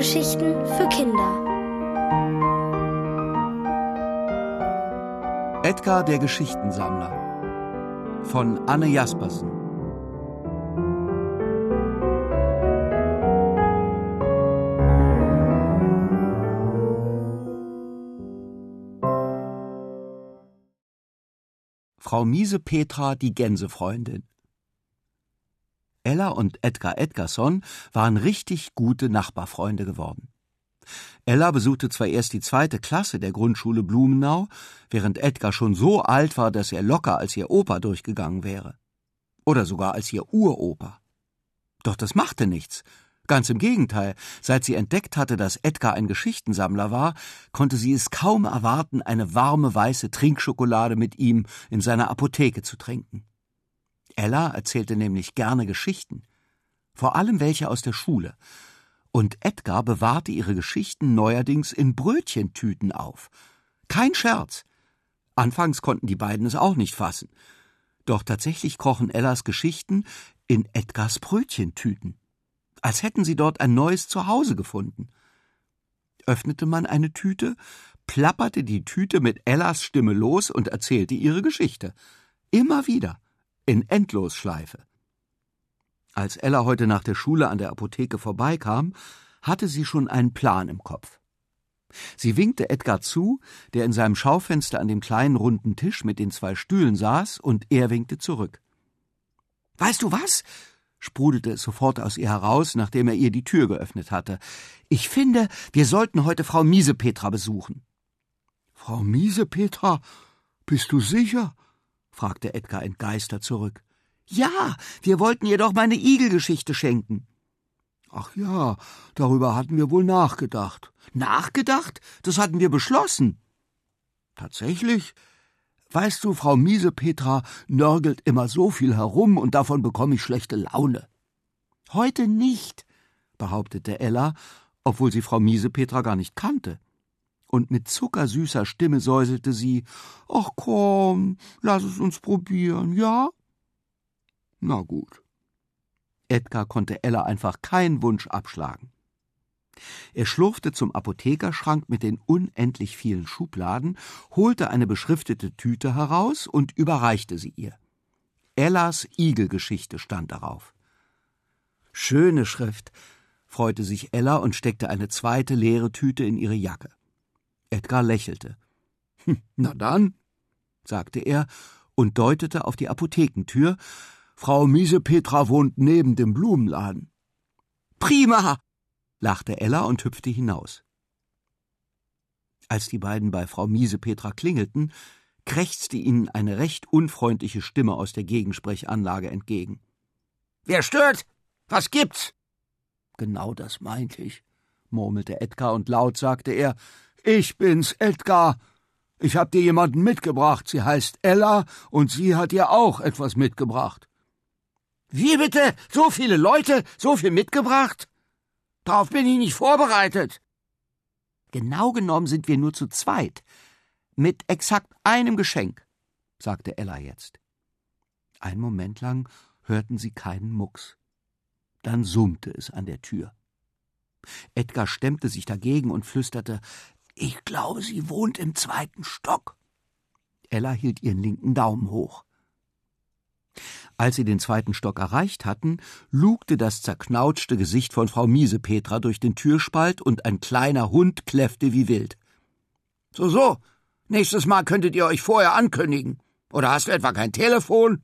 Hörgeschichten für Kinder. Edgar der Geschichtensammler. Von Anne Jaspersen. Frau Miese Petra, die Gänsefreundin Ella und Edgar Edgarson waren richtig gute Nachbarfreunde geworden. Ella besuchte zwar erst die zweite Klasse der Grundschule Blumenau, während Edgar schon so alt war, dass er locker als ihr Opa durchgegangen wäre. Oder sogar als ihr Uropa. Doch das machte nichts. Ganz im Gegenteil, seit sie entdeckt hatte, dass Edgar ein Geschichtensammler war, konnte sie es kaum erwarten, eine warme weiße Trinkschokolade mit ihm in seiner Apotheke zu trinken. Ella erzählte nämlich gerne Geschichten, vor allem welche aus der Schule, und Edgar bewahrte ihre Geschichten neuerdings in Brötchentüten auf. Kein Scherz. Anfangs konnten die beiden es auch nicht fassen. Doch tatsächlich krochen Ellas Geschichten in Edgars Brötchentüten, als hätten sie dort ein neues Zuhause gefunden. Öffnete man eine Tüte, plapperte die Tüte mit Ellas Stimme los und erzählte ihre Geschichte. Immer wieder in Endlosschleife. Als Ella heute nach der Schule an der Apotheke vorbeikam, hatte sie schon einen Plan im Kopf. Sie winkte Edgar zu, der in seinem Schaufenster an dem kleinen runden Tisch mit den zwei Stühlen saß, und er winkte zurück. Weißt du was? sprudelte es sofort aus ihr heraus, nachdem er ihr die Tür geöffnet hatte. Ich finde, wir sollten heute Frau Miesepetra besuchen. Frau Miesepetra? Bist du sicher? Fragte Edgar entgeistert zurück. Ja, wir wollten ihr doch meine Igelgeschichte schenken. Ach ja, darüber hatten wir wohl nachgedacht. Nachgedacht? Das hatten wir beschlossen. Tatsächlich? Weißt du, Frau Miesepetra nörgelt immer so viel herum und davon bekomme ich schlechte Laune. Heute nicht, behauptete Ella, obwohl sie Frau Miesepetra gar nicht kannte und mit zuckersüßer Stimme säuselte sie Ach komm, lass es uns probieren, ja? Na gut. Edgar konnte Ella einfach keinen Wunsch abschlagen. Er schlurfte zum Apothekerschrank mit den unendlich vielen Schubladen, holte eine beschriftete Tüte heraus und überreichte sie ihr. Ellas Igelgeschichte stand darauf. Schöne Schrift, freute sich Ella und steckte eine zweite leere Tüte in ihre Jacke. Edgar lächelte. Hm, na dann, sagte er und deutete auf die Apothekentür. Frau Miesepetra wohnt neben dem Blumenladen. Prima, lachte Ella und hüpfte hinaus. Als die beiden bei Frau Miesepetra klingelten, krächzte ihnen eine recht unfreundliche Stimme aus der Gegensprechanlage entgegen. Wer stört? Was gibt's? Genau das meinte ich, murmelte Edgar, und laut sagte er, ich bin's, Edgar. Ich hab dir jemanden mitgebracht. Sie heißt Ella und sie hat dir auch etwas mitgebracht. Wie bitte? So viele Leute? So viel mitgebracht? Darauf bin ich nicht vorbereitet. Genau genommen sind wir nur zu zweit. Mit exakt einem Geschenk, sagte Ella jetzt. Einen Moment lang hörten sie keinen Mucks. Dann summte es an der Tür. Edgar stemmte sich dagegen und flüsterte ich glaube, sie wohnt im zweiten Stock. Ella hielt ihren linken Daumen hoch. Als sie den zweiten Stock erreicht hatten, lugte das zerknautschte Gesicht von Frau Miesepetra durch den Türspalt und ein kleiner Hund kläffte wie wild. So, so, nächstes Mal könntet ihr euch vorher ankündigen. Oder hast du etwa kein Telefon?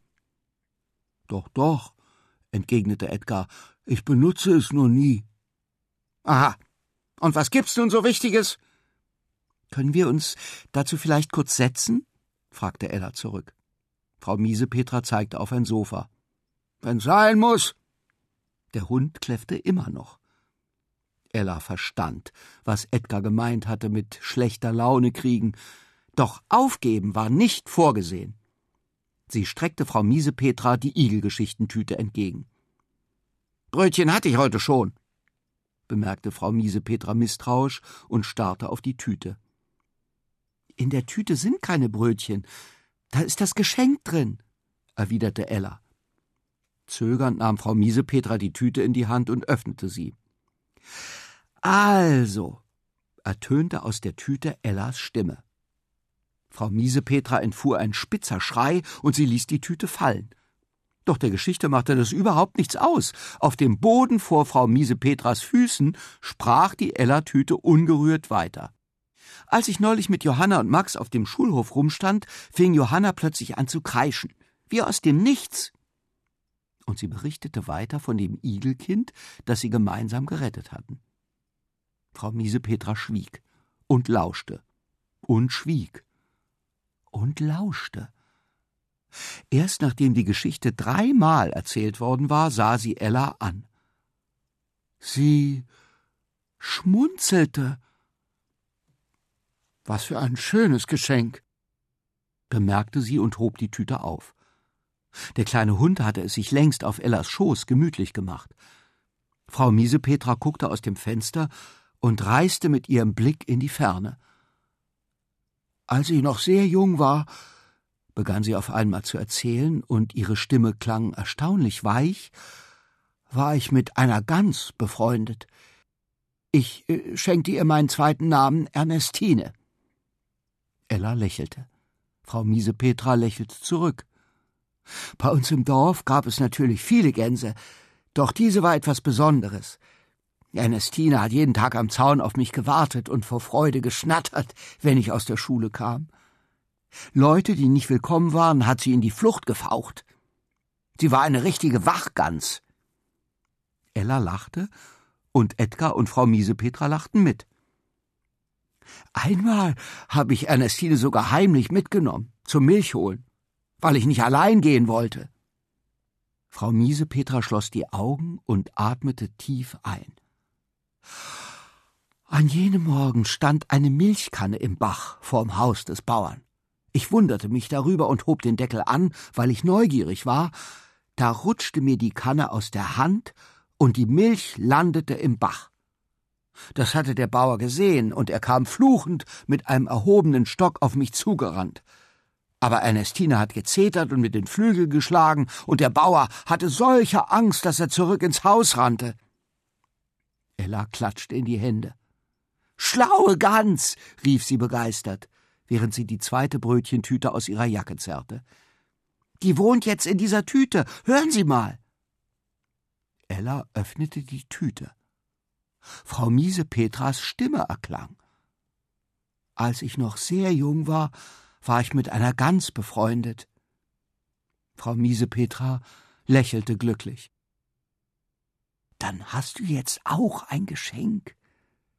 Doch, doch, entgegnete Edgar, ich benutze es nur nie. Aha. Und was gibt's nun so Wichtiges? Können wir uns dazu vielleicht kurz setzen? fragte Ella zurück. Frau Miesepetra zeigte auf ein Sofa. Wenn sein muss. Der Hund kläffte immer noch. Ella verstand, was Edgar gemeint hatte mit schlechter Laune kriegen, doch aufgeben war nicht vorgesehen. Sie streckte Frau Miesepetra die Igelgeschichtentüte entgegen. Brötchen hatte ich heute schon, bemerkte Frau Miesepetra misstrauisch und starrte auf die Tüte. In der Tüte sind keine Brötchen. Da ist das Geschenk drin, erwiderte Ella. Zögernd nahm Frau Miesepetra die Tüte in die Hand und öffnete sie. Also, ertönte aus der Tüte Ellas Stimme. Frau Miesepetra entfuhr ein spitzer Schrei und sie ließ die Tüte fallen. Doch der Geschichte machte das überhaupt nichts aus. Auf dem Boden vor Frau Miesepetras Füßen sprach die Ella-Tüte ungerührt weiter. Als ich neulich mit Johanna und Max auf dem Schulhof rumstand, fing Johanna plötzlich an zu kreischen. Wie aus dem Nichts. Und sie berichtete weiter von dem Igelkind, das sie gemeinsam gerettet hatten. Frau Miesepetra schwieg und lauschte und schwieg und lauschte. Erst nachdem die Geschichte dreimal erzählt worden war, sah sie Ella an. Sie schmunzelte. Was für ein schönes Geschenk, bemerkte sie und hob die Tüte auf. Der kleine Hund hatte es sich längst auf Ellas Schoß gemütlich gemacht. Frau Miesepetra guckte aus dem Fenster und reiste mit ihrem Blick in die Ferne. Als ich noch sehr jung war, begann sie auf einmal zu erzählen, und ihre Stimme klang erstaunlich weich, war ich mit einer Gans befreundet. Ich äh, schenkte ihr meinen zweiten Namen Ernestine. Ella lächelte. Frau Miesepetra lächelte zurück. Bei uns im Dorf gab es natürlich viele Gänse, doch diese war etwas Besonderes. Ernestine hat jeden Tag am Zaun auf mich gewartet und vor Freude geschnattert, wenn ich aus der Schule kam. Leute, die nicht willkommen waren, hat sie in die Flucht gefaucht. Sie war eine richtige Wachgans. Ella lachte, und Edgar und Frau Miesepetra lachten mit. Einmal habe ich Ernestine sogar heimlich mitgenommen, zum Milch holen, weil ich nicht allein gehen wollte. Frau Miesepetra schloss die Augen und atmete tief ein. An jenem Morgen stand eine Milchkanne im Bach vorm Haus des Bauern. Ich wunderte mich darüber und hob den Deckel an, weil ich neugierig war. Da rutschte mir die Kanne aus der Hand und die Milch landete im Bach. Das hatte der Bauer gesehen, und er kam fluchend mit einem erhobenen Stock auf mich zugerannt. Aber Ernestine hat gezetert und mit den Flügeln geschlagen, und der Bauer hatte solche Angst, dass er zurück ins Haus rannte. Ella klatschte in die Hände. Schlaue Gans, rief sie begeistert während sie die zweite Brötchentüte aus ihrer Jacke zerrte. Die wohnt jetzt in dieser Tüte. Hören Sie mal. Ella öffnete die Tüte. Frau Miese Petras Stimme erklang. Als ich noch sehr jung war, war ich mit einer Gans befreundet. Frau Miese Petra lächelte glücklich. Dann hast du jetzt auch ein Geschenk,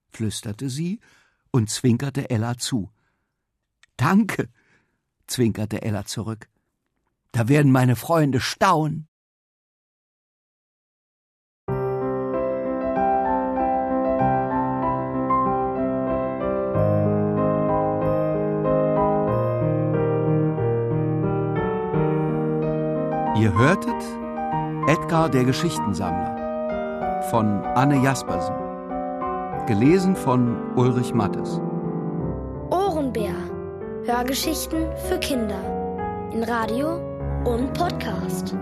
flüsterte sie und zwinkerte Ella zu. Danke, zwinkerte Ella zurück. Da werden meine Freunde staunen. Ihr hörtet Edgar der Geschichtensammler von Anne Jaspersen. Gelesen von Ulrich Mattes. Ohrenbär. Hörgeschichten für Kinder in Radio und Podcast.